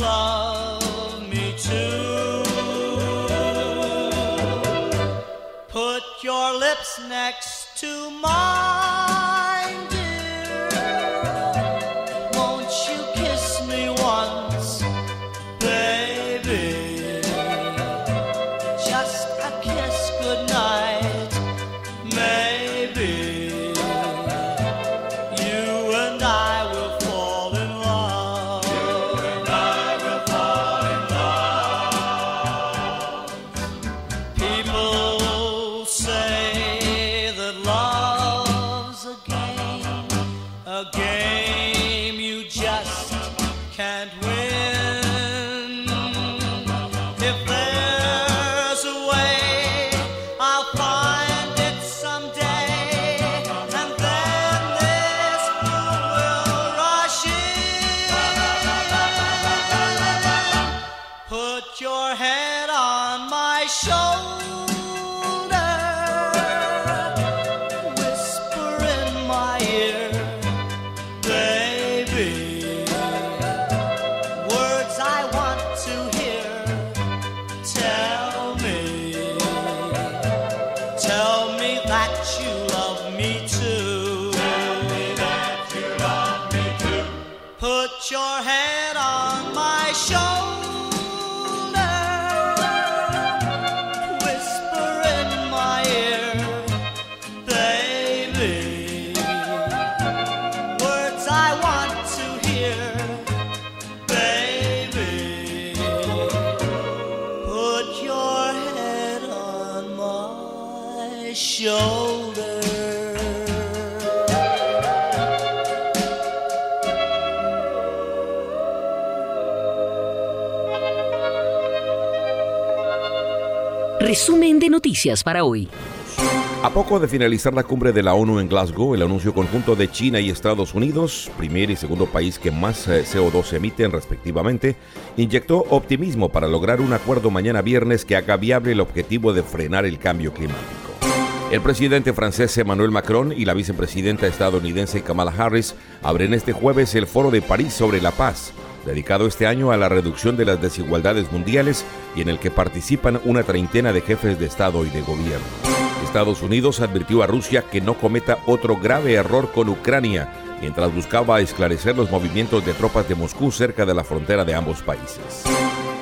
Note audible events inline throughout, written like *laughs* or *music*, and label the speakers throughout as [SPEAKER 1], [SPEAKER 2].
[SPEAKER 1] love. A
[SPEAKER 2] para hoy.
[SPEAKER 3] A poco de finalizar la cumbre de la ONU en Glasgow, el anuncio conjunto de China y Estados Unidos, primer y segundo país que más eh, CO2 emiten respectivamente, inyectó optimismo para lograr un acuerdo mañana viernes que haga viable el objetivo de frenar el cambio climático. El presidente francés Emmanuel Macron y la vicepresidenta estadounidense Kamala Harris abren este jueves el Foro de París sobre la paz, dedicado este año a la reducción de las desigualdades mundiales y en el que participan una treintena de jefes de Estado y de gobierno. Estados Unidos advirtió a Rusia que no cometa otro grave error con Ucrania mientras buscaba esclarecer los movimientos de tropas de Moscú cerca de la frontera de ambos países.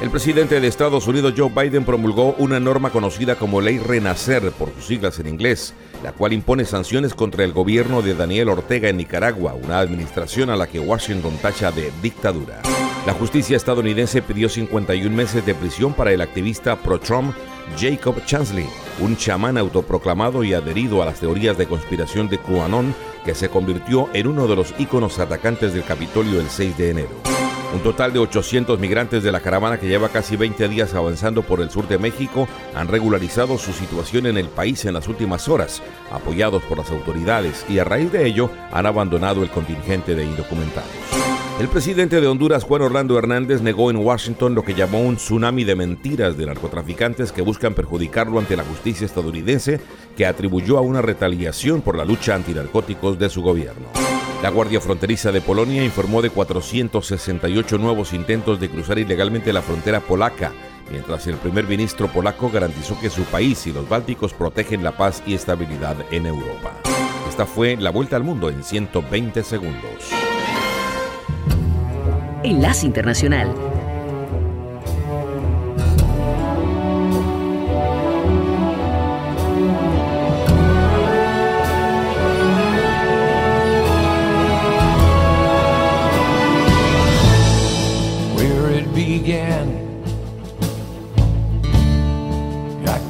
[SPEAKER 3] El presidente de Estados Unidos, Joe Biden, promulgó una norma conocida como Ley Renacer, por sus siglas en inglés, la cual impone sanciones contra el gobierno de Daniel Ortega en Nicaragua, una administración a la que Washington tacha de dictadura. La justicia estadounidense pidió 51 meses de prisión para el activista pro-Trump Jacob Chansley, un chamán autoproclamado y adherido a las teorías de conspiración de QAnon, que se convirtió en uno de los íconos atacantes del Capitolio el 6 de enero. Un total de 800 migrantes de la caravana que lleva casi 20 días avanzando por el sur de México han regularizado su situación en el país en las últimas horas, apoyados por las autoridades, y a raíz de ello han abandonado el contingente de indocumentados. El presidente de Honduras, Juan Orlando Hernández, negó en Washington lo que llamó un tsunami de mentiras de narcotraficantes que buscan perjudicarlo ante la justicia estadounidense, que atribuyó a una retaliación por la lucha antinarcóticos de su gobierno. La Guardia Fronteriza de Polonia informó de 468 nuevos intentos de cruzar ilegalmente la frontera polaca mientras el primer ministro polaco garantizó que su país y los bálticos protegen la paz y estabilidad en Europa. Esta fue la vuelta al mundo en 120 segundos.
[SPEAKER 2] Enlace Internacional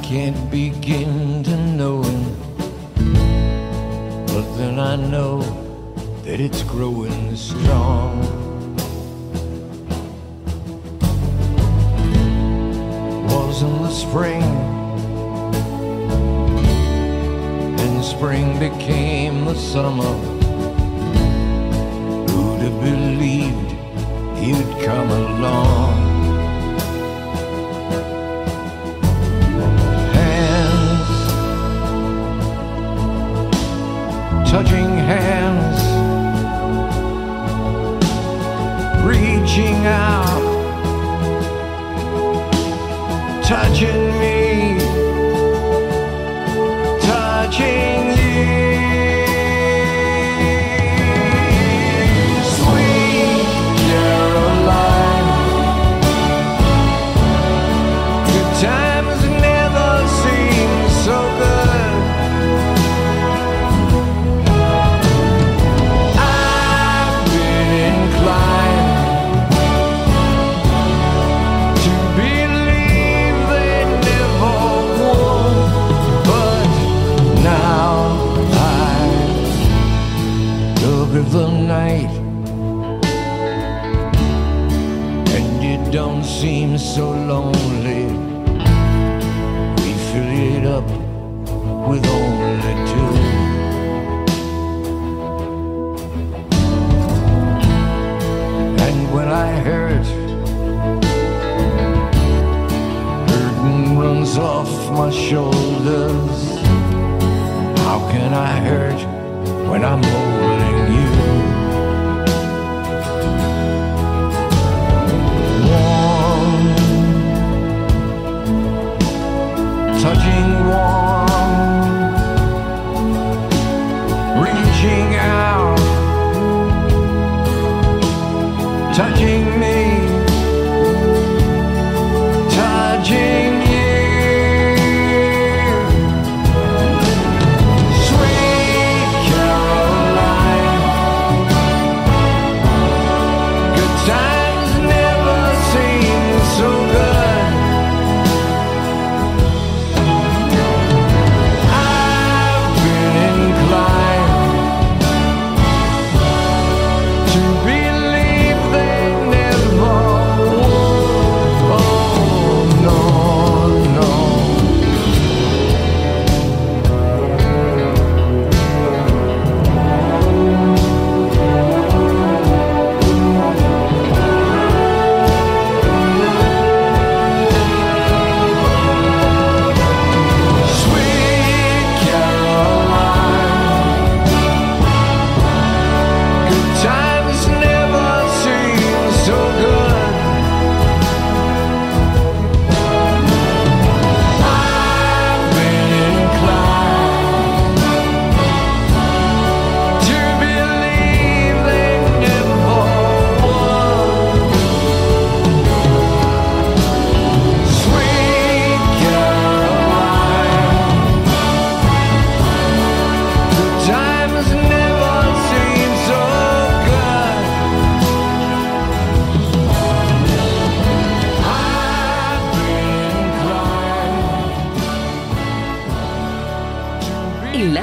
[SPEAKER 4] can't begin to know it. But then I know that it's growing strong. Was in the spring, and spring became the summer. Who'd have believed he'd come along? Touching hands, reaching out, touching lonely. We fill it up with only two. And when I hurt, burden runs off my shoulders. How can I hurt when I'm holding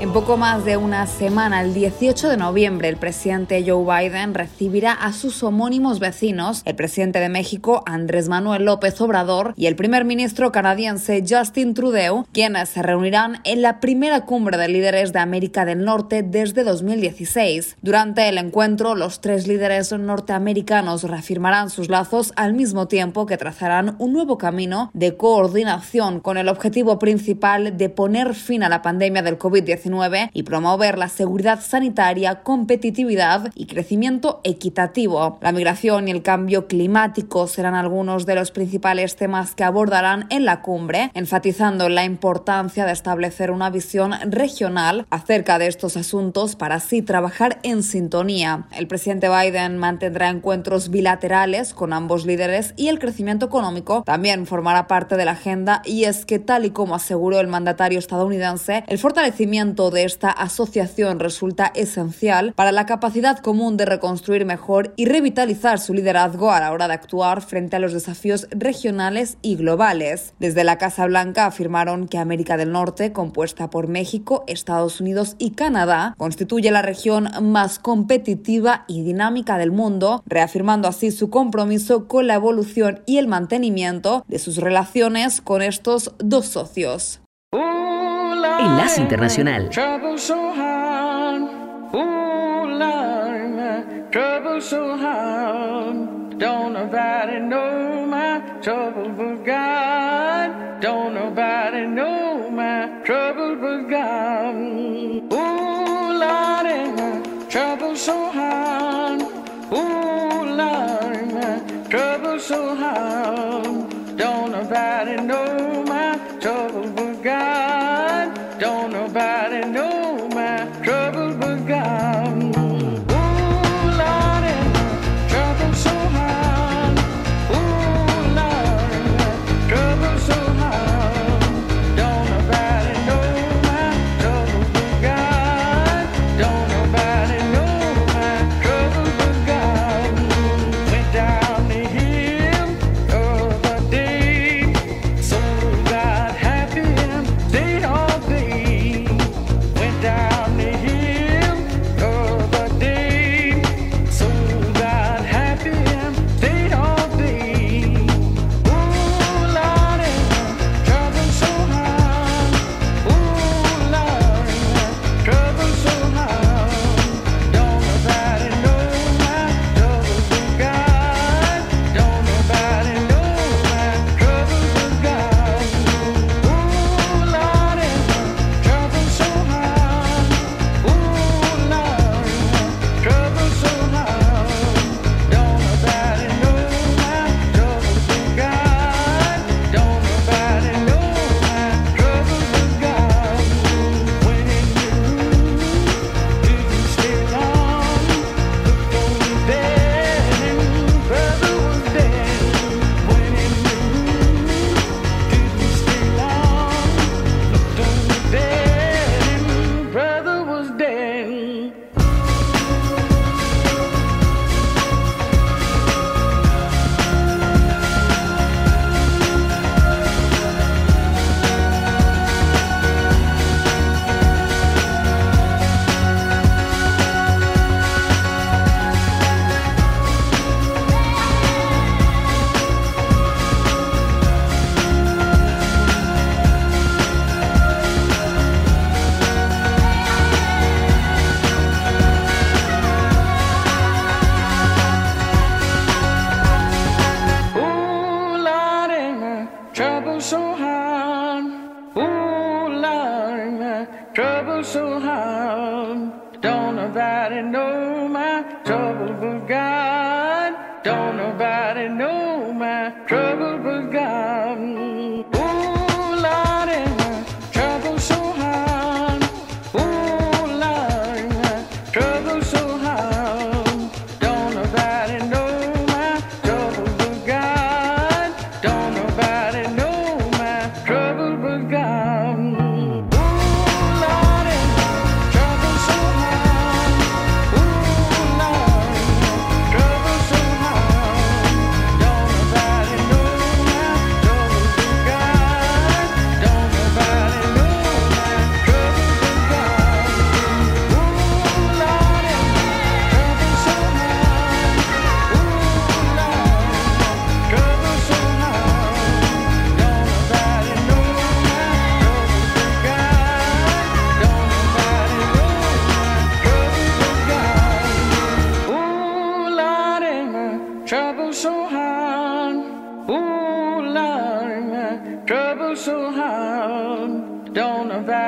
[SPEAKER 5] En poco más de una semana, el 18 de noviembre, el presidente Joe Biden recibirá a sus homónimos vecinos, el presidente de México, Andrés Manuel López Obrador, y el primer ministro canadiense, Justin Trudeau, quienes se reunirán en la primera cumbre de líderes de América del Norte desde 2016. Durante el encuentro, los tres líderes norteamericanos reafirmarán sus lazos al mismo tiempo que trazarán un nuevo camino de coordinación con el objetivo principal de poner fin a la pandemia del COVID-19 COVID-19 y promover la seguridad sanitaria, competitividad y crecimiento equitativo. La migración y el cambio climático serán algunos de los principales temas que abordarán en la cumbre, enfatizando la importancia de establecer una visión regional acerca de estos asuntos para así trabajar en sintonía. El presidente Biden mantendrá encuentros bilaterales con ambos líderes y el crecimiento económico también formará parte de la agenda y es que tal y como aseguró el mandatario estadounidense, el fortalecimiento de esta asociación resulta esencial para la capacidad común de reconstruir mejor y revitalizar su liderazgo a la hora de actuar frente a los desafíos regionales y globales. Desde la Casa Blanca afirmaron que América del Norte, compuesta por México, Estados Unidos y Canadá, constituye la región más competitiva y dinámica del mundo, reafirmando así su compromiso con la evolución y el mantenimiento de sus relaciones con estos dos socios.
[SPEAKER 6] Enlace
[SPEAKER 7] eh, Internacional. Eh, trouble so hard don't nobody know my trouble but God. Don't nobody know my trouble but God. Ooh, Lord, my trouble so hard. Ooh, Lord, my trouble so hard. Don't nobody know my trouble but God. Don't nobody about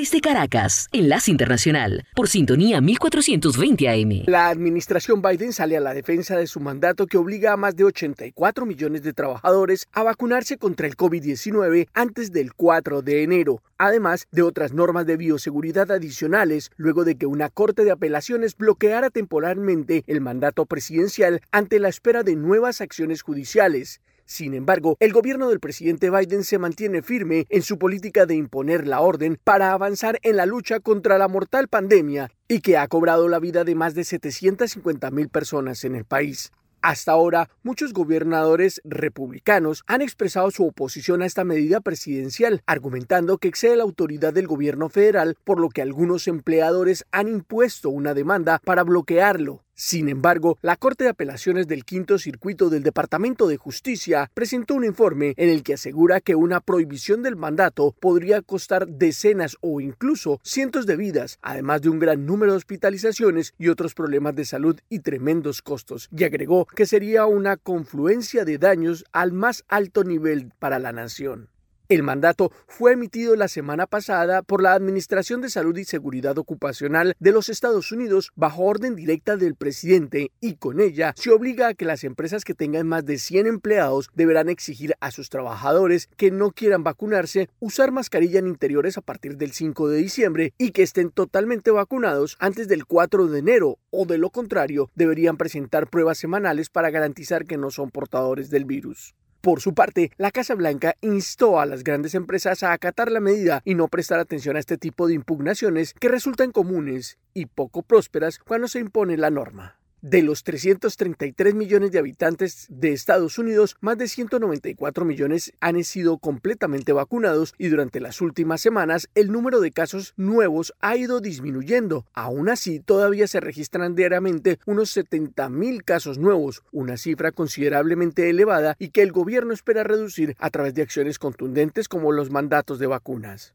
[SPEAKER 2] Desde Caracas, Enlace Internacional, por sintonía 1420 AM.
[SPEAKER 8] La administración Biden sale a la defensa de su mandato que obliga a más de 84 millones de trabajadores a vacunarse contra el COVID-19 antes del 4 de enero, además de otras normas de bioseguridad adicionales, luego de que una corte de apelaciones bloqueara temporalmente el mandato presidencial ante la espera de nuevas acciones judiciales. Sin embargo, el gobierno del presidente Biden se mantiene firme en su política de imponer la orden para avanzar en la lucha contra la mortal pandemia y que ha cobrado la vida de más de 750 mil personas en el país. Hasta ahora, muchos gobernadores republicanos han expresado su oposición a esta medida presidencial, argumentando que excede la autoridad del gobierno federal, por lo que algunos empleadores han impuesto una demanda para bloquearlo. Sin embargo, la Corte de Apelaciones del Quinto Circuito del Departamento de Justicia presentó un informe en el que asegura que una prohibición del mandato podría costar decenas o incluso cientos de vidas, además de un gran número de hospitalizaciones y otros problemas de salud y tremendos costos, y agregó que sería una confluencia de daños al más alto nivel para la nación. El mandato fue emitido la semana pasada por la Administración de Salud y Seguridad Ocupacional de los Estados Unidos bajo orden directa del presidente y con ella se obliga a que las empresas que tengan más de 100 empleados deberán exigir a sus trabajadores que no quieran vacunarse usar mascarilla en interiores a partir del 5 de diciembre y que estén totalmente vacunados antes del 4 de enero o de lo contrario deberían presentar pruebas semanales para garantizar que no son portadores del virus. Por su parte, la Casa Blanca instó a las grandes empresas a acatar la medida y no prestar atención a este tipo de impugnaciones que resultan comunes y poco prósperas cuando se impone la norma. De los 333 millones de habitantes de Estados Unidos, más de 194 millones han sido completamente vacunados y durante las últimas semanas el número de casos nuevos ha ido disminuyendo. Aún así, todavía se registran diariamente unos 70 mil casos nuevos, una cifra considerablemente elevada y que el gobierno espera reducir a través de acciones contundentes como los mandatos de vacunas.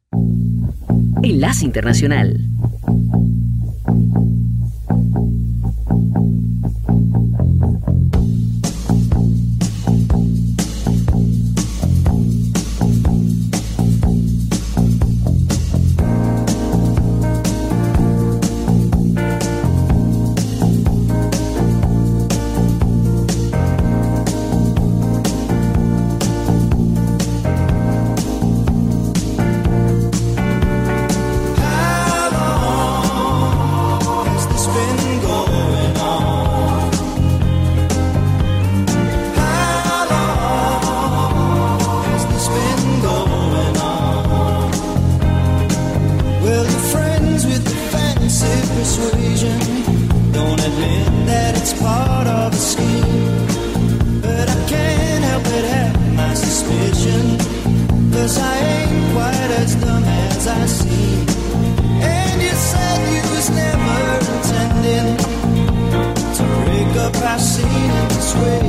[SPEAKER 2] Enlace Internacional.
[SPEAKER 9] I've seen it this way.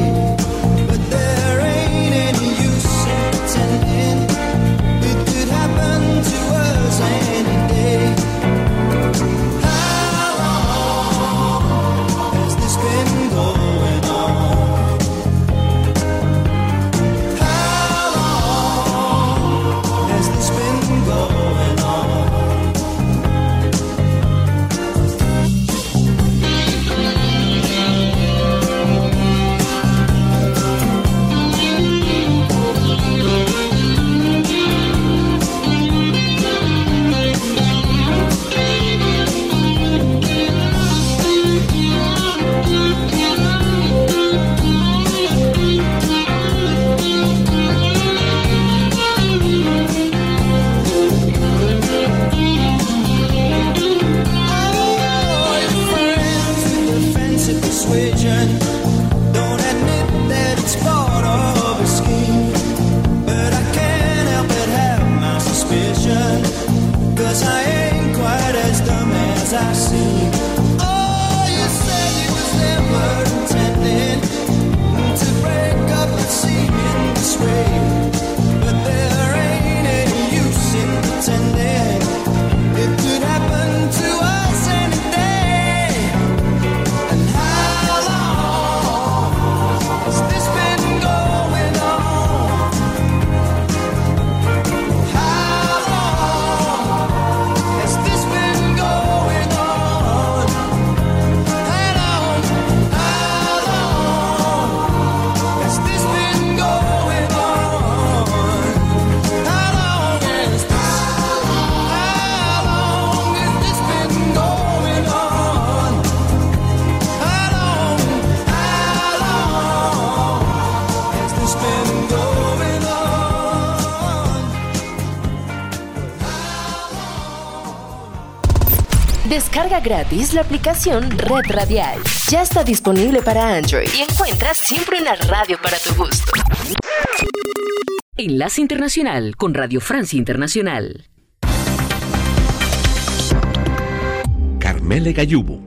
[SPEAKER 10] Descarga gratis la aplicación Red Radial. Ya está disponible para Android y encuentras siempre una radio para tu gusto.
[SPEAKER 6] Enlace Internacional con Radio Francia Internacional.
[SPEAKER 11] Carmele Gallubo.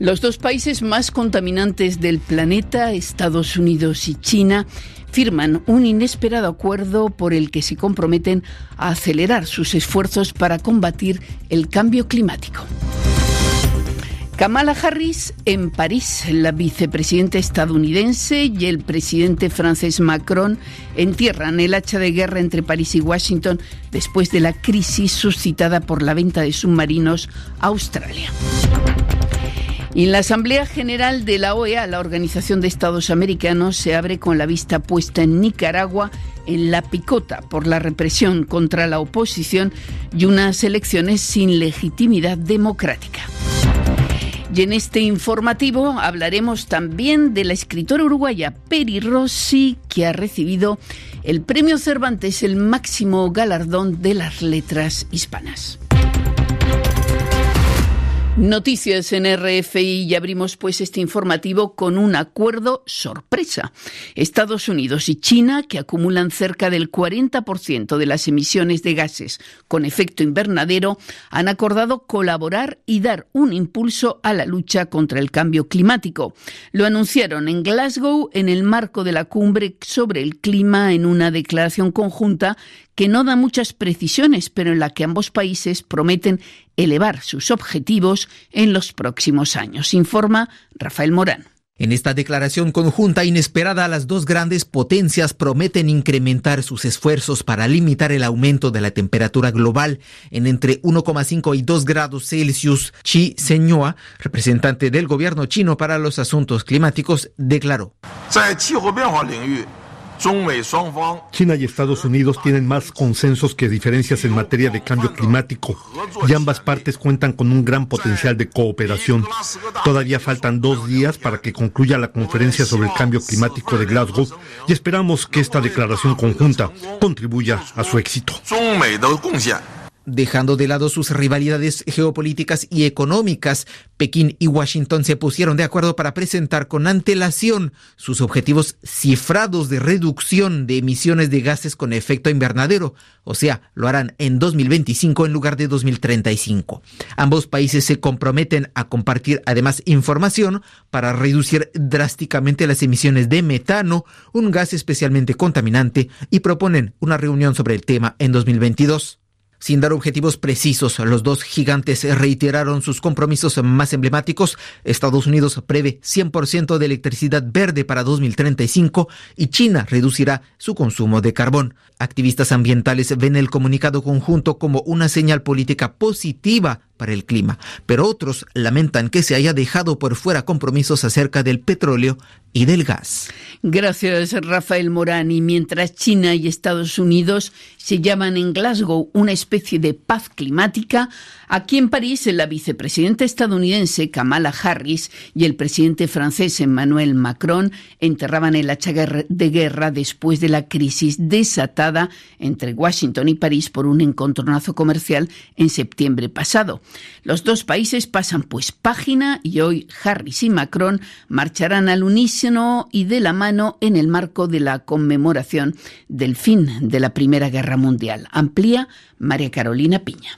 [SPEAKER 12] Los dos países más contaminantes del planeta, Estados Unidos y China, firman un inesperado acuerdo por el que se comprometen a acelerar sus esfuerzos para combatir el cambio climático. Kamala Harris en París, la vicepresidenta estadounidense y el presidente francés Macron entierran el hacha de guerra entre París y Washington después de la crisis suscitada por la venta de submarinos a Australia. Y en la Asamblea General de la OEA, la Organización de Estados Americanos, se abre con la vista puesta en Nicaragua en la picota por la represión contra la oposición y unas elecciones sin legitimidad democrática. Y en este informativo hablaremos también de la escritora uruguaya Peri Rossi, que ha recibido el Premio Cervantes, el máximo galardón de las letras hispanas. Noticias en RFI y abrimos pues este informativo con un acuerdo sorpresa. Estados Unidos y China, que acumulan cerca del 40% de las emisiones de gases con efecto invernadero, han acordado colaborar y dar un impulso a la lucha contra el cambio climático. Lo anunciaron en Glasgow en el marco de la cumbre sobre el clima en una declaración conjunta que no da muchas precisiones, pero en la que ambos países prometen elevar sus objetivos en los próximos años, informa Rafael Morán.
[SPEAKER 13] En esta declaración conjunta inesperada, las dos grandes potencias prometen incrementar sus esfuerzos para limitar el aumento de la temperatura global en entre 1,5 y 2 grados Celsius. Xi Zhenhua, representante del gobierno chino para los asuntos climáticos, declaró.
[SPEAKER 14] China y Estados Unidos tienen más consensos que diferencias en materia de cambio climático y ambas partes cuentan con un gran potencial de cooperación. Todavía faltan dos días para que concluya la conferencia sobre el cambio climático de Glasgow y esperamos que esta declaración conjunta contribuya a su éxito.
[SPEAKER 13] Dejando de lado sus rivalidades geopolíticas y económicas, Pekín y Washington se pusieron de acuerdo para presentar con antelación sus objetivos cifrados de reducción de emisiones de gases con efecto invernadero, o sea, lo harán en 2025 en lugar de 2035. Ambos países se comprometen a compartir además información para reducir drásticamente las emisiones de metano, un gas especialmente contaminante, y proponen una reunión sobre el tema en 2022. Sin dar objetivos precisos, los dos gigantes reiteraron sus compromisos más emblemáticos. Estados Unidos prevé 100% de electricidad verde para 2035 y China reducirá su consumo de carbón. Activistas ambientales ven el comunicado conjunto como una señal política positiva para el clima, pero otros lamentan que se haya dejado por fuera compromisos acerca del petróleo y del gas.
[SPEAKER 12] Gracias, Rafael Morán. Y mientras China y Estados Unidos se llaman en Glasgow una especie de paz climática, aquí en París la vicepresidenta estadounidense Kamala Harris y el presidente francés Emmanuel Macron enterraban el hacha de guerra después de la crisis desatada entre Washington y París por un encontronazo comercial en septiembre pasado. Los dos países pasan pues página y hoy Harris y Macron marcharán al unísono y de la mano en el marco de la conmemoración del fin de la Primera Guerra Mundial. Amplía María Carolina Piña.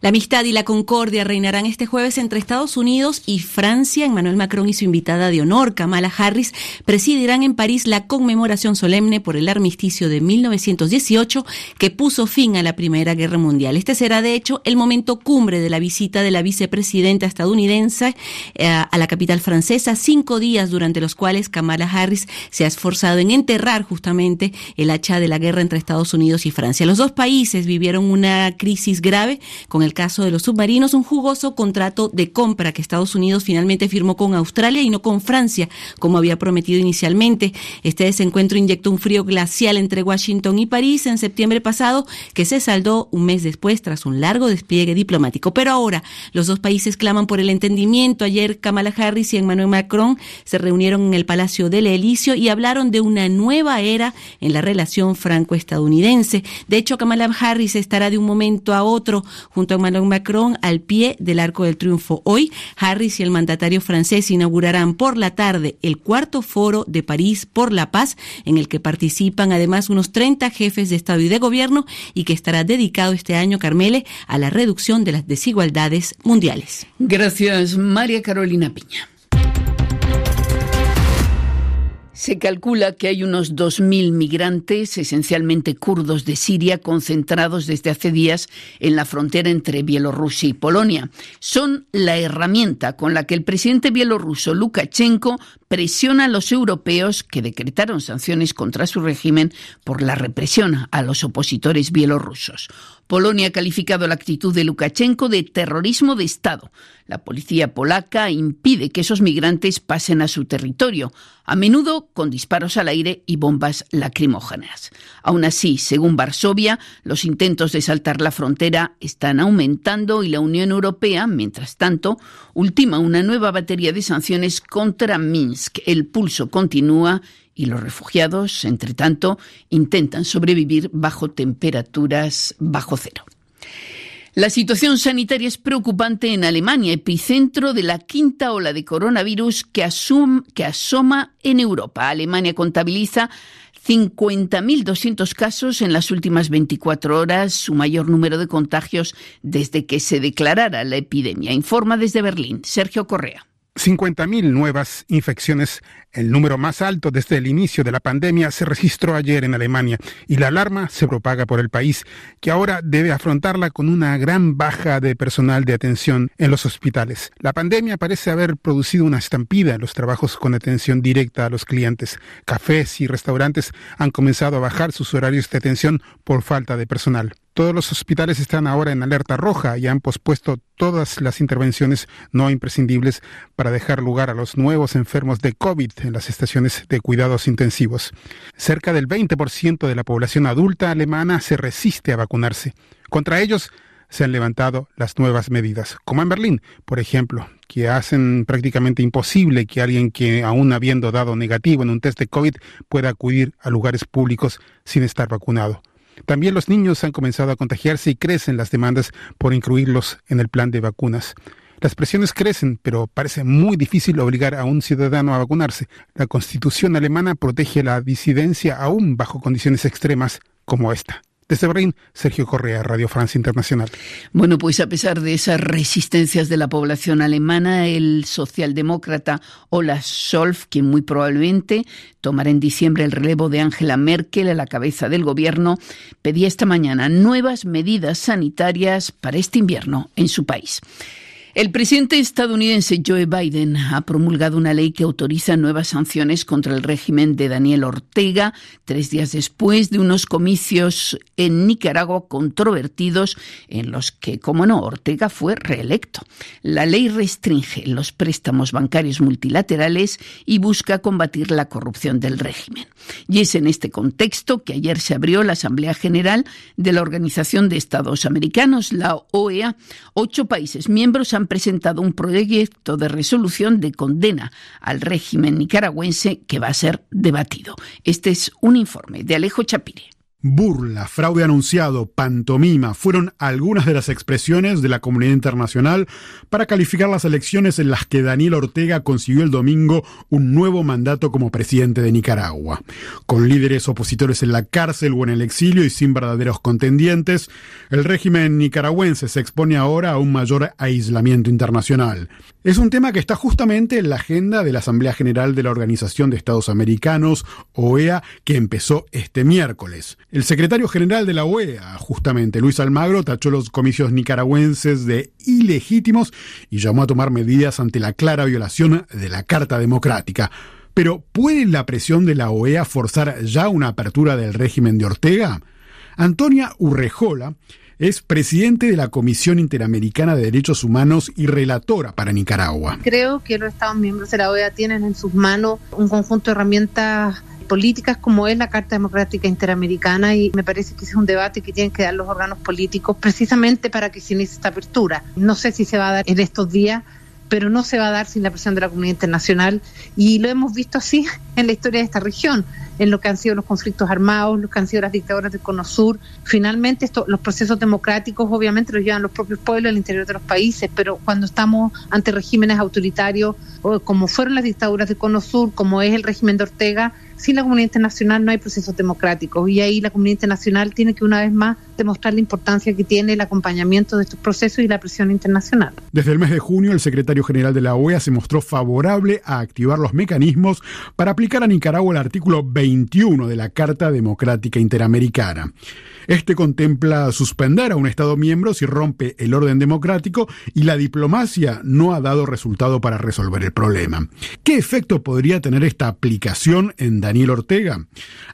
[SPEAKER 15] La amistad y la concordia reinarán este jueves entre Estados Unidos y Francia. Emmanuel Macron y su invitada de honor, Kamala Harris, presidirán en París la conmemoración solemne por el armisticio de 1918 que puso fin a la Primera Guerra Mundial. Este será, de hecho, el momento cumbre de la visita de la vicepresidenta estadounidense eh, a la capital francesa, cinco días durante los cuales Kamala Harris se ha esforzado en enterrar justamente el hacha de la guerra entre Estados Unidos y Francia. Los dos países vivieron una crisis grave con el caso de los submarinos, un jugoso contrato de compra que Estados Unidos finalmente firmó con Australia y no con Francia, como había prometido inicialmente. Este desencuentro inyectó un frío glacial entre Washington y París en septiembre pasado, que se saldó un mes después tras un largo despliegue diplomático. Pero ahora los dos países claman por el entendimiento. Ayer Kamala Harris y Emmanuel Macron se reunieron en el Palacio del Elicio y hablaron de una nueva era en la relación franco-estadounidense. De hecho, Kamala Harris estará de un momento a otro junto presentó Emmanuel Macron al pie del Arco del Triunfo. Hoy, Harris y el mandatario francés inaugurarán por la tarde el cuarto foro de París por la paz, en el que participan además unos 30 jefes de Estado y de Gobierno y que estará dedicado este año, Carmele, a la reducción de las desigualdades mundiales.
[SPEAKER 12] Gracias, María Carolina Piña. Se calcula que hay unos 2.000 migrantes, esencialmente kurdos de Siria, concentrados desde hace días en la frontera entre Bielorrusia y Polonia. Son la herramienta con la que el presidente bielorruso Lukashenko presiona a los europeos que decretaron sanciones contra su régimen por la represión a los opositores bielorrusos. Polonia ha calificado la actitud de Lukashenko de terrorismo de Estado. La policía polaca impide que esos migrantes pasen a su territorio, a menudo con disparos al aire y bombas lacrimógenas. Aún así, según Varsovia, los intentos de saltar la frontera están aumentando y la Unión Europea, mientras tanto, ultima una nueva batería de sanciones contra Minsk. El pulso continúa y los refugiados, entre tanto, intentan sobrevivir bajo temperaturas bajo cero. La situación sanitaria es preocupante en Alemania, epicentro de la quinta ola de coronavirus que, que asoma en Europa. Alemania contabiliza 50.200 casos en las últimas 24 horas, su mayor número de contagios desde que se declarara la epidemia. Informa desde Berlín, Sergio Correa.
[SPEAKER 16] 50.000 nuevas infecciones, el número más alto desde el inicio de la pandemia, se registró ayer en Alemania y la alarma se propaga por el país, que ahora debe afrontarla con una gran baja de personal de atención en los hospitales. La pandemia parece haber producido una estampida en los trabajos con atención directa a los clientes. Cafés y restaurantes han comenzado a bajar sus horarios de atención por falta de personal. Todos los hospitales están ahora en alerta roja y han pospuesto todas las intervenciones no imprescindibles para dejar lugar a los nuevos enfermos de COVID en las estaciones de cuidados intensivos. Cerca del 20% de la población adulta alemana se resiste a vacunarse. Contra ellos se han levantado las nuevas medidas, como en Berlín, por ejemplo, que hacen prácticamente imposible que alguien que aún habiendo dado negativo en un test de COVID pueda acudir a lugares públicos sin estar vacunado. También los niños han comenzado a contagiarse y crecen las demandas por incluirlos en el plan de vacunas. Las presiones crecen, pero parece muy difícil obligar a un ciudadano a vacunarse. La constitución alemana protege la disidencia aún bajo condiciones extremas como esta. Desde Berlín, Sergio Correa, Radio Francia Internacional.
[SPEAKER 12] Bueno, pues a pesar de esas resistencias de la población alemana, el socialdemócrata Olaf Scholz, quien muy probablemente tomará en diciembre el relevo de Angela Merkel a la cabeza del gobierno, pedía esta mañana nuevas medidas sanitarias para este invierno en su país. El presidente estadounidense Joe Biden ha promulgado una ley que autoriza nuevas sanciones contra el régimen de Daniel Ortega, tres días después de unos comicios en Nicaragua controvertidos en los que, como no, Ortega fue reelecto. La ley restringe los préstamos bancarios multilaterales y busca combatir la corrupción del régimen. Y es en este contexto que ayer se abrió la Asamblea General de la Organización de Estados Americanos, la OEA. Ocho países miembros han presentado un proyecto de resolución de condena al régimen nicaragüense que va a ser debatido. Este es un informe de Alejo Chapire.
[SPEAKER 16] Burla, fraude anunciado, pantomima fueron algunas de las expresiones de la comunidad internacional para calificar las elecciones en las que Daniel Ortega consiguió el domingo un nuevo mandato como presidente de Nicaragua. Con líderes opositores en la cárcel o en el exilio y sin verdaderos contendientes, el régimen nicaragüense se expone ahora a un mayor aislamiento internacional. Es un tema que está justamente en la agenda de la Asamblea General de la Organización de Estados Americanos, OEA, que empezó este miércoles. El secretario general de la OEA, justamente Luis Almagro, tachó los comicios nicaragüenses de ilegítimos y llamó a tomar medidas ante la clara violación de la Carta Democrática. Pero ¿puede la presión de la OEA forzar ya una apertura del régimen de Ortega? Antonia Urrejola es presidente de la Comisión Interamericana de Derechos Humanos y relatora para Nicaragua.
[SPEAKER 17] Creo que los Estados miembros de la OEA tienen en sus manos un conjunto de herramientas políticas como es la Carta Democrática Interamericana y me parece que es un debate que tienen que dar los órganos políticos precisamente para que se inicie esta apertura. No sé si se va a dar en estos días, pero no se va a dar sin la presión de la comunidad internacional y lo hemos visto así *laughs* en la historia de esta región. en lo que han sido los conflictos armados, lo que han sido las dictaduras del Cono Sur. Finalmente, esto, los procesos democráticos obviamente los llevan los propios pueblos al interior de los países, pero cuando estamos ante regímenes autoritarios, como fueron las dictaduras del Cono Sur, como es el régimen de Ortega, sin la comunidad internacional no hay procesos democráticos y ahí la comunidad internacional tiene que una vez más demostrar la importancia que tiene el acompañamiento de estos procesos y la presión internacional.
[SPEAKER 16] Desde el mes de junio, el secretario general de la OEA se mostró favorable a activar los mecanismos para aplicar a Nicaragua el artículo 21 de la Carta Democrática Interamericana. Este contempla suspender a un Estado miembro si rompe el orden democrático y la diplomacia no ha dado resultado para resolver el problema. ¿Qué efecto podría tener esta aplicación en Daniel Ortega?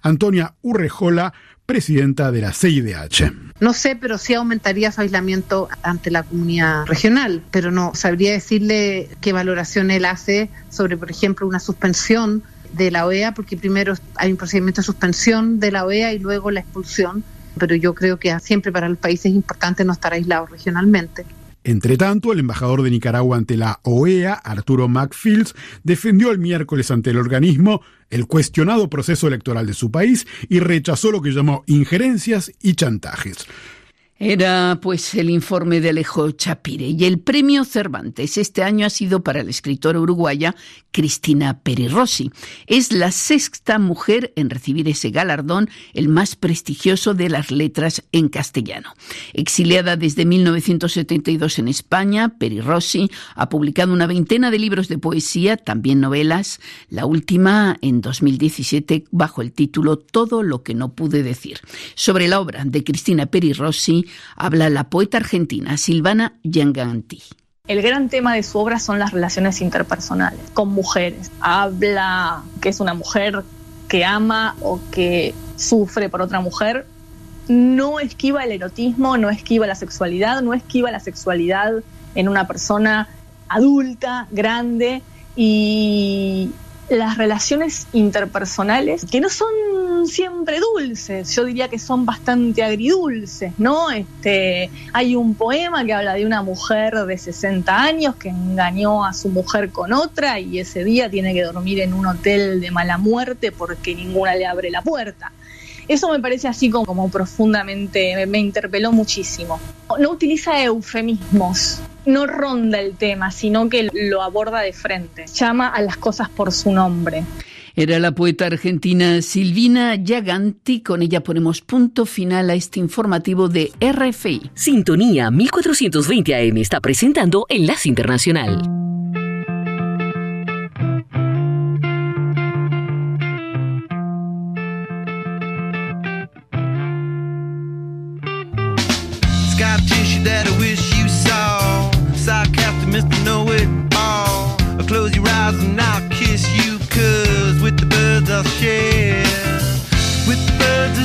[SPEAKER 16] Antonia Urrejola, presidenta de la CIDH.
[SPEAKER 17] No sé, pero sí aumentaría su aislamiento ante la comunidad regional, pero no sabría decirle qué valoración él hace sobre, por ejemplo, una suspensión de la OEA, porque primero hay un procedimiento de suspensión de la OEA y luego la expulsión pero yo creo que siempre para el país es importante no estar aislados regionalmente.
[SPEAKER 16] Entre tanto, el embajador de Nicaragua ante la OEA, Arturo McFields, defendió el miércoles ante el organismo el cuestionado proceso electoral de su país y rechazó lo que llamó injerencias y chantajes.
[SPEAKER 12] Era pues el informe de Alejo Chapire y el premio Cervantes este año ha sido para la escritora uruguaya Cristina Rossi. Es la sexta mujer en recibir ese galardón, el más prestigioso de las letras en castellano. Exiliada desde 1972 en España, Rossi ha publicado una veintena de libros de poesía, también novelas, la última en 2017 bajo el título Todo lo que no pude decir. Sobre la obra de Cristina Rossi habla la poeta argentina Silvana Yanganti.
[SPEAKER 18] El gran tema de su obra son las relaciones interpersonales con mujeres. Habla que es una mujer que ama o que sufre por otra mujer. No esquiva el erotismo, no esquiva la sexualidad, no esquiva la sexualidad en una persona adulta, grande y las relaciones interpersonales, que no son siempre dulces, yo diría que son bastante agridulces, ¿no? Este, hay un poema que habla de una mujer de 60 años que engañó a su mujer con otra y ese día tiene que dormir en un hotel de mala muerte porque ninguna le abre la puerta. Eso me parece así como, profundamente, me, interpeló muchísimo. No utiliza eufemismos, no ronda el tema, sino que lo aborda de frente. Llama a las cosas por su nombre.
[SPEAKER 12] Era la poeta argentina Silvina Yaganti. Con ella ponemos punto final a este informativo de RFI.
[SPEAKER 6] Sintonía 1420 AM está presentando Enlace Internacional.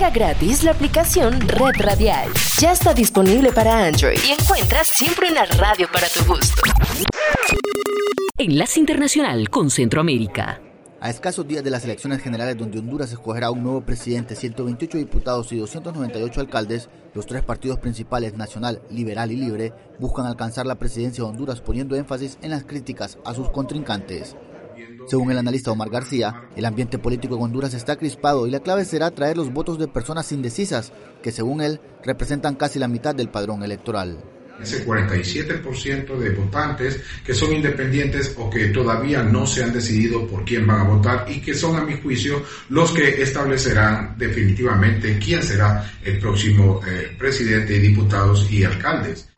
[SPEAKER 10] Descarga gratis la aplicación Red Radial. Ya está disponible para Android y encuentras siempre una radio para tu gusto.
[SPEAKER 6] Enlace Internacional con Centroamérica.
[SPEAKER 19] A escasos días de las elecciones generales donde Honduras escogerá un nuevo presidente, 128 diputados y 298 alcaldes, los tres partidos principales, Nacional, Liberal y Libre, buscan alcanzar la presidencia de Honduras poniendo énfasis en las críticas a sus contrincantes. Según el analista Omar García, el ambiente político en Honduras está crispado y la clave será traer los votos de personas indecisas, que según él representan casi la mitad del padrón electoral.
[SPEAKER 20] Ese 47% de votantes que son independientes o que todavía no se han decidido por quién van a votar y que son a mi juicio los que establecerán definitivamente quién será el próximo eh, presidente, diputados y alcaldes.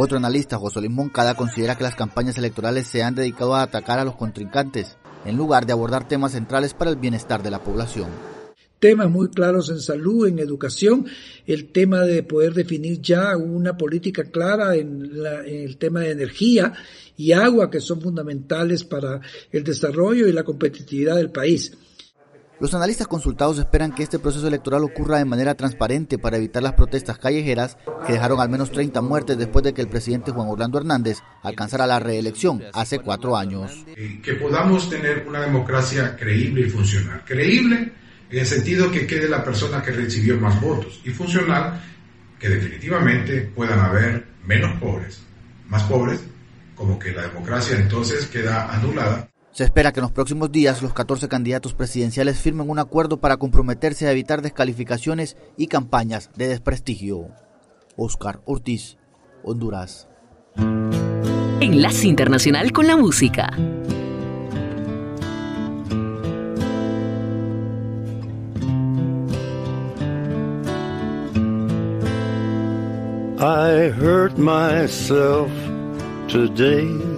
[SPEAKER 19] Otro analista, José Moncada, considera que las campañas electorales se han dedicado a atacar a los contrincantes, en lugar de abordar temas centrales para el bienestar de la población.
[SPEAKER 21] Temas muy claros en salud, en educación, el tema de poder definir ya una política clara en, la, en el tema de energía y agua, que son fundamentales para el desarrollo y la competitividad del país.
[SPEAKER 19] Los analistas consultados esperan que este proceso electoral ocurra de manera transparente para evitar las protestas callejeras que dejaron al menos 30 muertes después de que el presidente Juan Orlando Hernández alcanzara la reelección hace cuatro años.
[SPEAKER 20] Que podamos tener una democracia creíble y funcional. Creíble en el sentido que quede la persona que recibió más votos y funcional que definitivamente puedan haber menos pobres, más pobres, como que la democracia entonces queda anulada.
[SPEAKER 19] Se espera que en los próximos días los 14 candidatos presidenciales firmen un acuerdo para comprometerse a evitar descalificaciones y campañas de desprestigio. Oscar Ortiz, Honduras.
[SPEAKER 6] Enlace Internacional con la Música.
[SPEAKER 22] I hurt myself today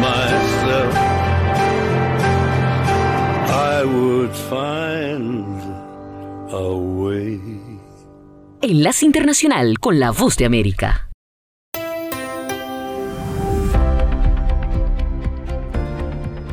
[SPEAKER 22] miles. I would find a way.
[SPEAKER 6] Enlace Internacional con la Voz de América.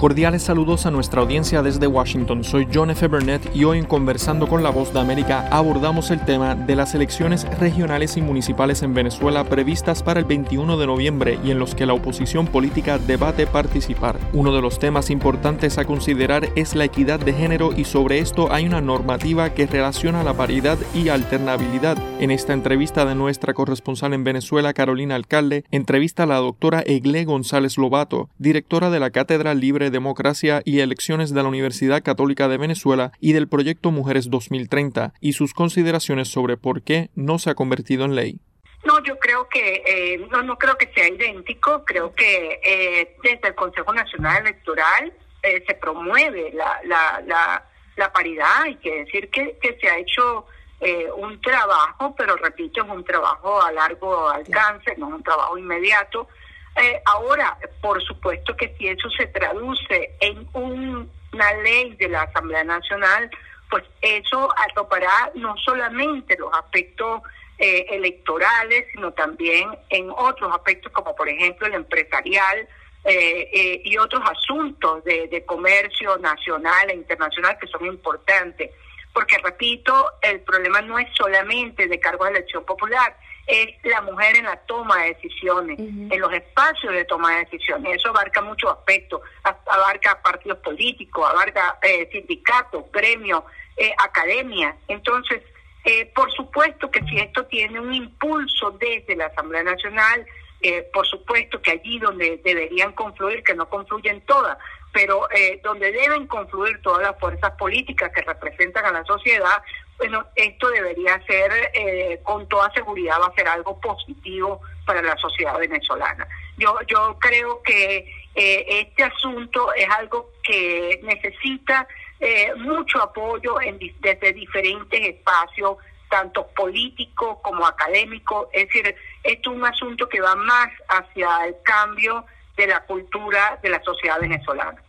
[SPEAKER 23] Cordiales saludos a nuestra audiencia desde Washington. Soy John F. Burnett y hoy en Conversando con la Voz de América abordamos el tema de las elecciones regionales y municipales en Venezuela previstas para el 21 de noviembre y en los que la oposición política debate participar. Uno de los temas importantes a considerar es la equidad de género y sobre esto hay una normativa que relaciona la paridad y alternabilidad. En esta entrevista de nuestra corresponsal en Venezuela, Carolina Alcalde, entrevista a la doctora Egle González Lobato, directora de la Cátedra Libre Democracia y Elecciones de la Universidad Católica de Venezuela y del proyecto Mujeres 2030 y sus consideraciones sobre por qué no se ha convertido en ley.
[SPEAKER 24] No, yo creo que eh, no, no creo que sea idéntico. Creo que eh, desde el Consejo Nacional Electoral eh, se promueve la, la, la, la paridad. Hay que decir que, que se ha hecho eh, un trabajo, pero repito, es un trabajo a largo alcance, no es un trabajo inmediato. Eh, ahora, por supuesto que si eso se traduce en un- una ley de la Asamblea Nacional, pues eso arropará no solamente los aspectos eh, electorales, sino también en otros aspectos como por ejemplo el empresarial eh, eh, y otros asuntos de, de comercio nacional e internacional que son importantes. Porque repito, el problema no es solamente de cargo de elección popular, es la mujer en la toma de decisiones, en los espacios de toma de decisiones. Eso abarca muchos aspectos, abarca partidos políticos, abarca eh, sindicatos, gremios, eh, academia. Entonces, eh, por supuesto que si esto tiene un impulso desde la Asamblea Nacional, eh, por supuesto que allí donde deberían confluir, que no confluyen todas, pero eh, donde deben confluir todas las fuerzas políticas que representan a la sociedad, bueno, esto debería ser, eh, con toda seguridad, va a ser algo positivo para la sociedad venezolana. Yo, yo creo que eh, este asunto es algo que necesita eh, mucho apoyo en, desde diferentes espacios, tanto políticos como académicos. Es decir, esto es un asunto que va más hacia el cambio de la cultura de la sociedad venezolana.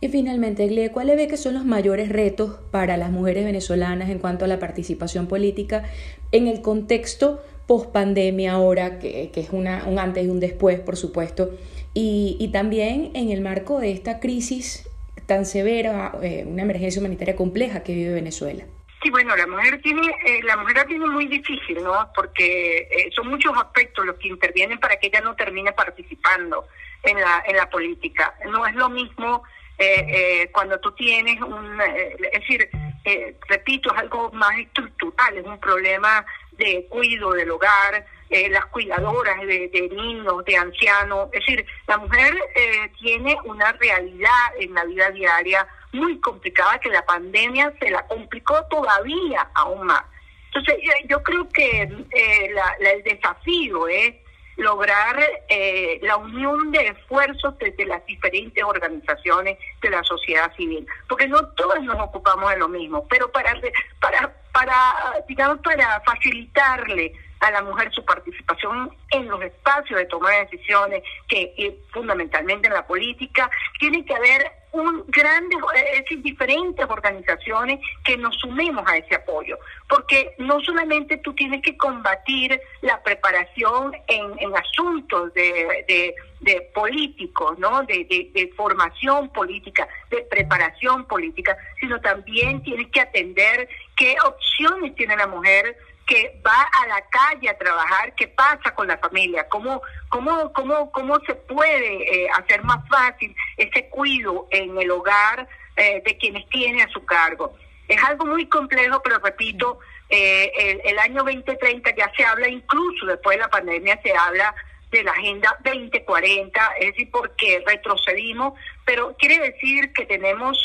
[SPEAKER 25] Y finalmente, Gle, ¿cuáles ve que son los mayores retos para las mujeres venezolanas en cuanto a la participación política en el contexto post pandemia ahora, que, es una, un antes y un después, por supuesto, y, también en el marco de esta crisis tan severa, eh, una emergencia humanitaria compleja que vive Venezuela?
[SPEAKER 24] Sí, bueno, la mujer tiene, eh, la mujer tiene muy difícil, ¿no? Porque eh, son muchos aspectos los que intervienen para que ella no termine participando en la en la política. No es lo mismo eh, eh, cuando tú tienes un, eh, es decir, eh, repito, es algo más estructural, es un problema de cuido del hogar, eh, las cuidadoras de, de niños, de ancianos, es decir, la mujer eh, tiene una realidad en la vida diaria muy complicada que la pandemia se la complicó todavía aún más. Entonces, yo, yo creo que eh, la- la- el desafío es lograr eh, la unión de esfuerzos desde las diferentes organizaciones de la sociedad civil, porque no todos nos ocupamos de lo mismo, pero para para para digamos para facilitarle a la mujer su participación en los espacios de toma de decisiones, que eh, fundamentalmente en la política, tiene que haber un grande, es decir, diferentes organizaciones que nos sumemos a ese apoyo, porque no solamente tú tienes que combatir la preparación en, asuntos de, de, de, políticos, ¿no? De, de, formación política, de preparación política, sino también tienes que atender qué opciones tiene la mujer que va a la calle a trabajar, qué pasa con la familia, cómo, cómo, cómo, cómo se puede eh, hacer más fácil ese cuidado en el hogar eh, de quienes tiene a su cargo. Es algo muy complejo, pero repito, eh, el, el, año 2030 ya se habla, incluso después de la pandemia se habla de la Agenda 2040, es decir, porque retrocedimos, pero quiere decir que tenemos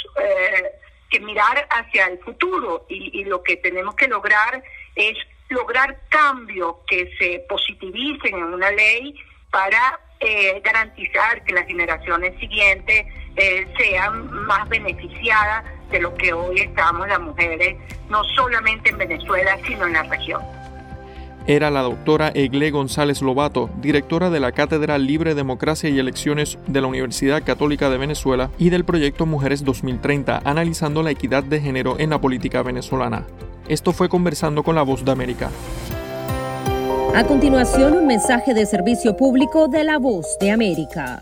[SPEAKER 24] que mirar hacia el futuro y lo que tenemos que lograr es lograr cambios que se positivicen en una ley para eh, garantizar que las generaciones siguientes eh, sean más beneficiadas de lo que hoy estamos las mujeres, no solamente en Venezuela, sino en la región.
[SPEAKER 23] Era la doctora Egle González Lobato, directora de la Cátedra Libre Democracia y Elecciones de la Universidad Católica de Venezuela y del proyecto Mujeres 2030, analizando la equidad de género en la política venezolana. Esto fue conversando con la voz de América.
[SPEAKER 26] A continuación, un mensaje de servicio público de la voz de América.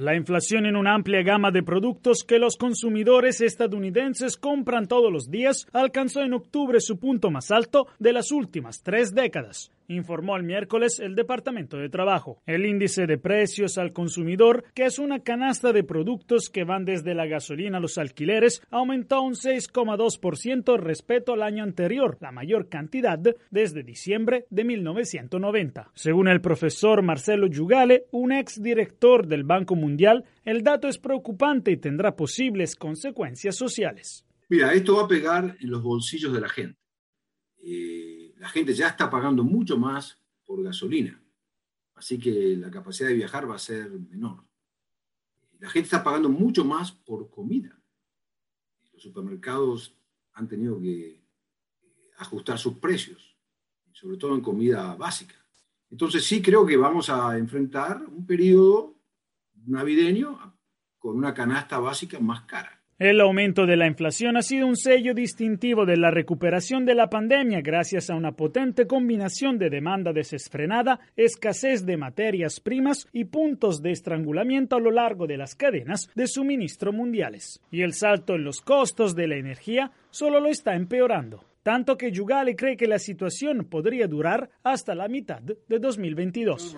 [SPEAKER 27] La inflación en una amplia gama de productos que los consumidores estadounidenses compran todos los días alcanzó en octubre su punto más alto de las últimas tres décadas informó el miércoles el Departamento de Trabajo. El índice de precios al consumidor, que es una canasta de productos que van desde la gasolina a los alquileres, aumentó un 6,2% respecto al año anterior, la mayor cantidad desde diciembre de 1990. Según el profesor Marcelo Yugale, un ex director del Banco Mundial, el dato es preocupante y tendrá posibles consecuencias sociales.
[SPEAKER 28] Mira, esto va a pegar en los bolsillos de la gente. Eh la gente ya está pagando mucho más por gasolina, así que la capacidad de viajar va a ser menor. La gente está pagando mucho más por comida. Los supermercados han tenido que eh, ajustar sus precios, sobre todo en comida básica. Entonces sí creo que vamos a enfrentar un periodo navideño con una canasta básica más cara.
[SPEAKER 27] El aumento de la inflación ha sido un sello distintivo de la recuperación de la pandemia gracias a una potente combinación de demanda desesfrenada, escasez de materias primas y puntos de estrangulamiento a lo largo de las cadenas de suministro mundiales. Y el salto en los costos de la energía solo lo está empeorando tanto que Yugale cree que la situación podría durar hasta la mitad de 2022.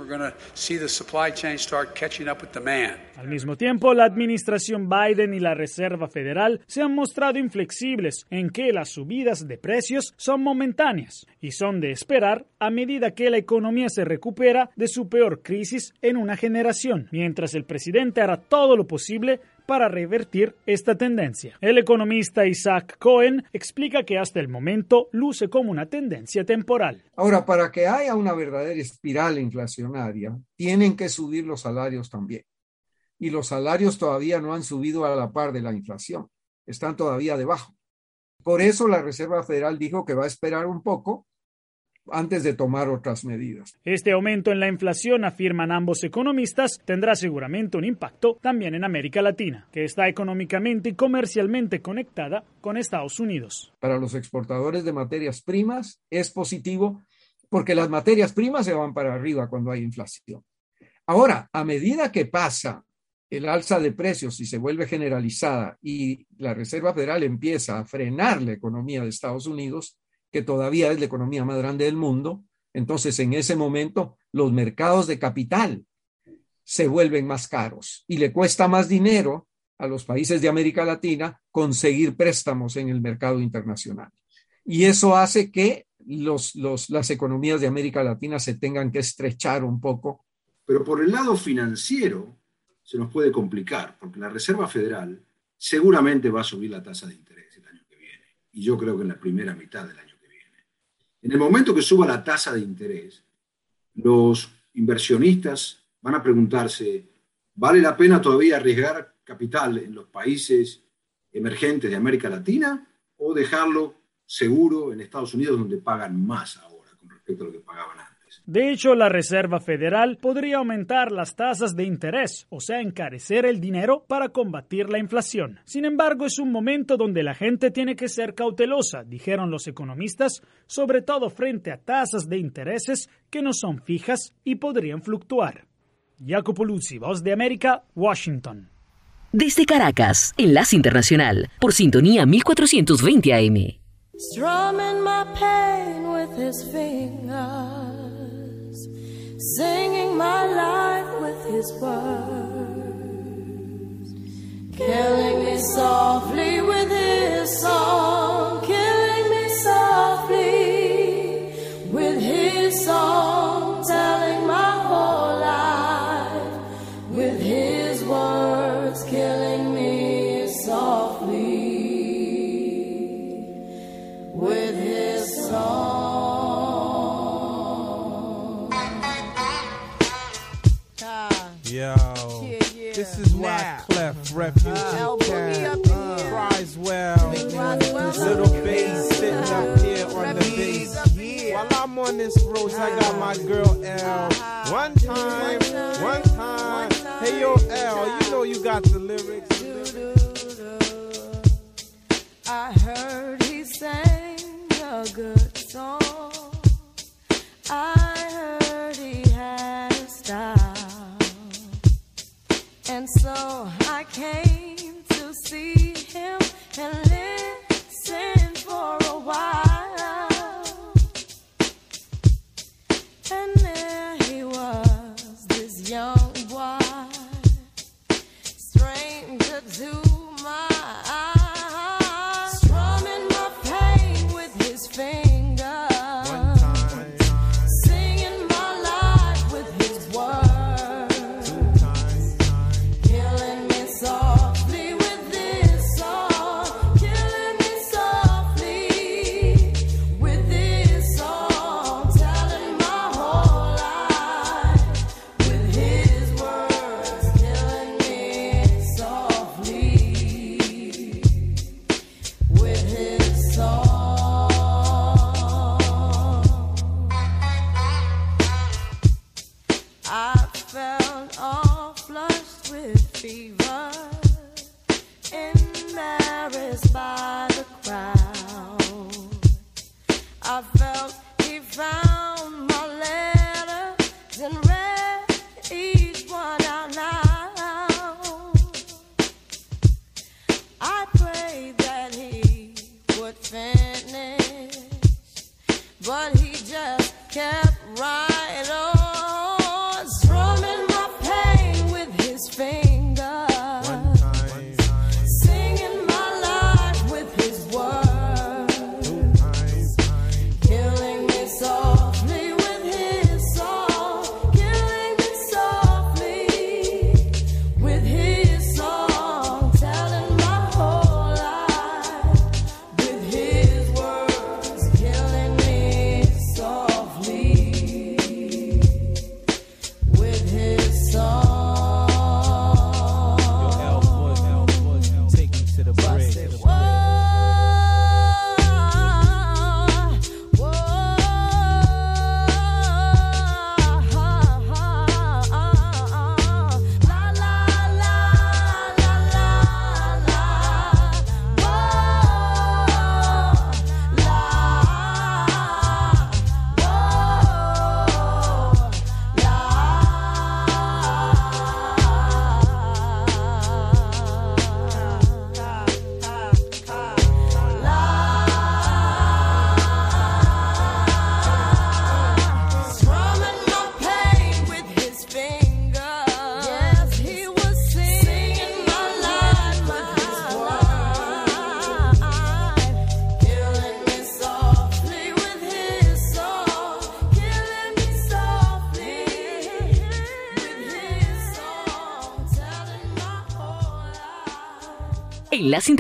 [SPEAKER 27] Al mismo tiempo, la administración Biden y la Reserva Federal se han mostrado inflexibles en que las subidas de precios son momentáneas y son de esperar a medida que la economía se recupera de su peor crisis en una generación, mientras el presidente hará todo lo posible para revertir esta tendencia. El economista Isaac Cohen explica que hasta el momento luce como una tendencia temporal.
[SPEAKER 29] Ahora, para que haya una verdadera espiral inflacionaria, tienen que subir los salarios también. Y los salarios todavía no han subido a la par de la inflación, están todavía debajo. Por eso la Reserva Federal dijo que va a esperar un poco antes de tomar otras medidas.
[SPEAKER 27] Este aumento en la inflación, afirman ambos economistas, tendrá seguramente un impacto también en América Latina, que está económicamente y comercialmente conectada con Estados Unidos.
[SPEAKER 29] Para los exportadores de materias primas es positivo porque las materias primas se van para arriba cuando hay inflación. Ahora, a medida que pasa el alza de precios y se vuelve generalizada y la Reserva Federal empieza a frenar la economía de Estados Unidos, que todavía es la economía más grande del mundo, entonces en ese momento los mercados de capital se vuelven más caros y le cuesta más dinero a los países de América Latina conseguir préstamos en el mercado internacional. Y eso hace que los, las economías de América Latina se tengan que estrechar un poco.
[SPEAKER 28] Pero por el lado financiero se nos puede complicar, porque la Reserva Federal seguramente va a subir la tasa de interés el año que viene. Y yo creo que en la primera mitad del año. En el momento que suba la tasa de interés, los inversionistas van a preguntarse, ¿vale la pena todavía arriesgar capital en los países emergentes de América Latina o dejarlo seguro en Estados Unidos donde pagan más ahora con respecto a lo que pagaban
[SPEAKER 27] De hecho, la Reserva Federal podría aumentar las tasas de interés, o sea, encarecer el dinero para combatir la inflación. Sin embargo, es un momento donde la gente tiene que ser cautelosa, dijeron los economistas, sobre todo frente a tasas de intereses que no son fijas y podrían fluctuar. Jacopo Luzzi, Voz de América, Washington.
[SPEAKER 6] Desde Caracas, Enlace Internacional, por sintonía 1420 AM.
[SPEAKER 30] Strumming my pain with his fingers, singing my life with his words, killing me softly with his song,
[SPEAKER 31] Yo, this is why Clef Refugee uh-huh. Camp cries well. Little bass uh-huh. sitting up here on the bass. While I'm on this road, I got my uh-huh. girl L. One time, one time. Hey yo, L, you know you got the lyrics.
[SPEAKER 30] I heard he sang a good song. I heard he had a style. And so I came to see him and listen for a while. And there he was, this young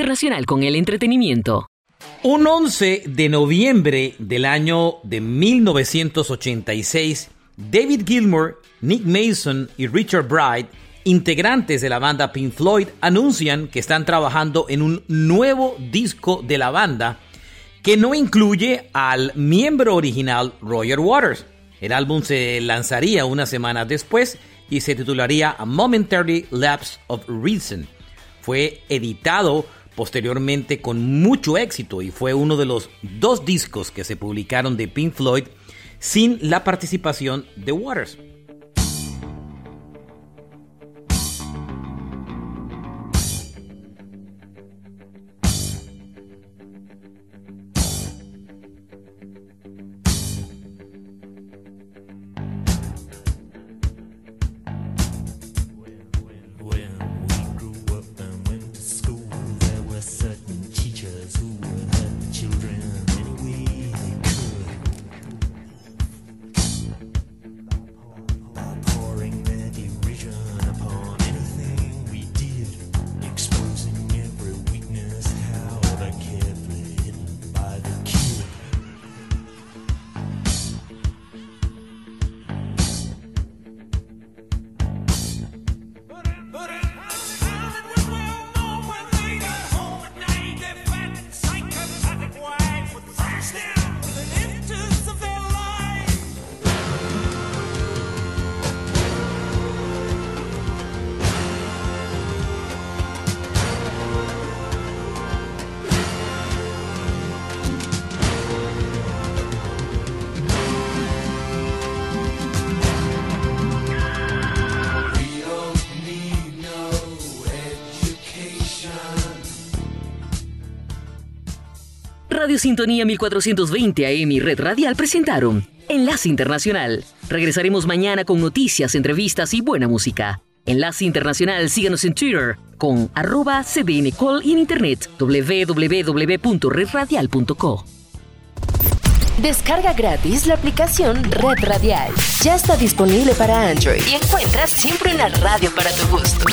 [SPEAKER 2] Internacional con el Entretenimiento.
[SPEAKER 32] Un 11 de noviembre del año de 1986, David Gilmour, Nick Mason y Richard Bright, integrantes de la banda Pink Floyd, anuncian que están trabajando en un nuevo disco de la banda que no incluye al miembro original Roger Waters. El álbum se lanzaría unas semanas después y se titularía A Momentary Lapse of Reason. Fue editado posteriormente con mucho éxito y fue uno de los dos discos que se publicaron de Pink Floyd sin la participación de Waters.
[SPEAKER 2] Radio Sintonía 1420 AM y Red Radial presentaron Enlace Internacional. Regresaremos mañana con noticias, entrevistas y buena música. Enlace Internacional, síganos en Twitter con arroba cdncall y en internet www.redradial.co.
[SPEAKER 10] Descarga gratis la aplicación Red Radial. Ya está disponible para Android y encuentras siempre una radio para tu gusto.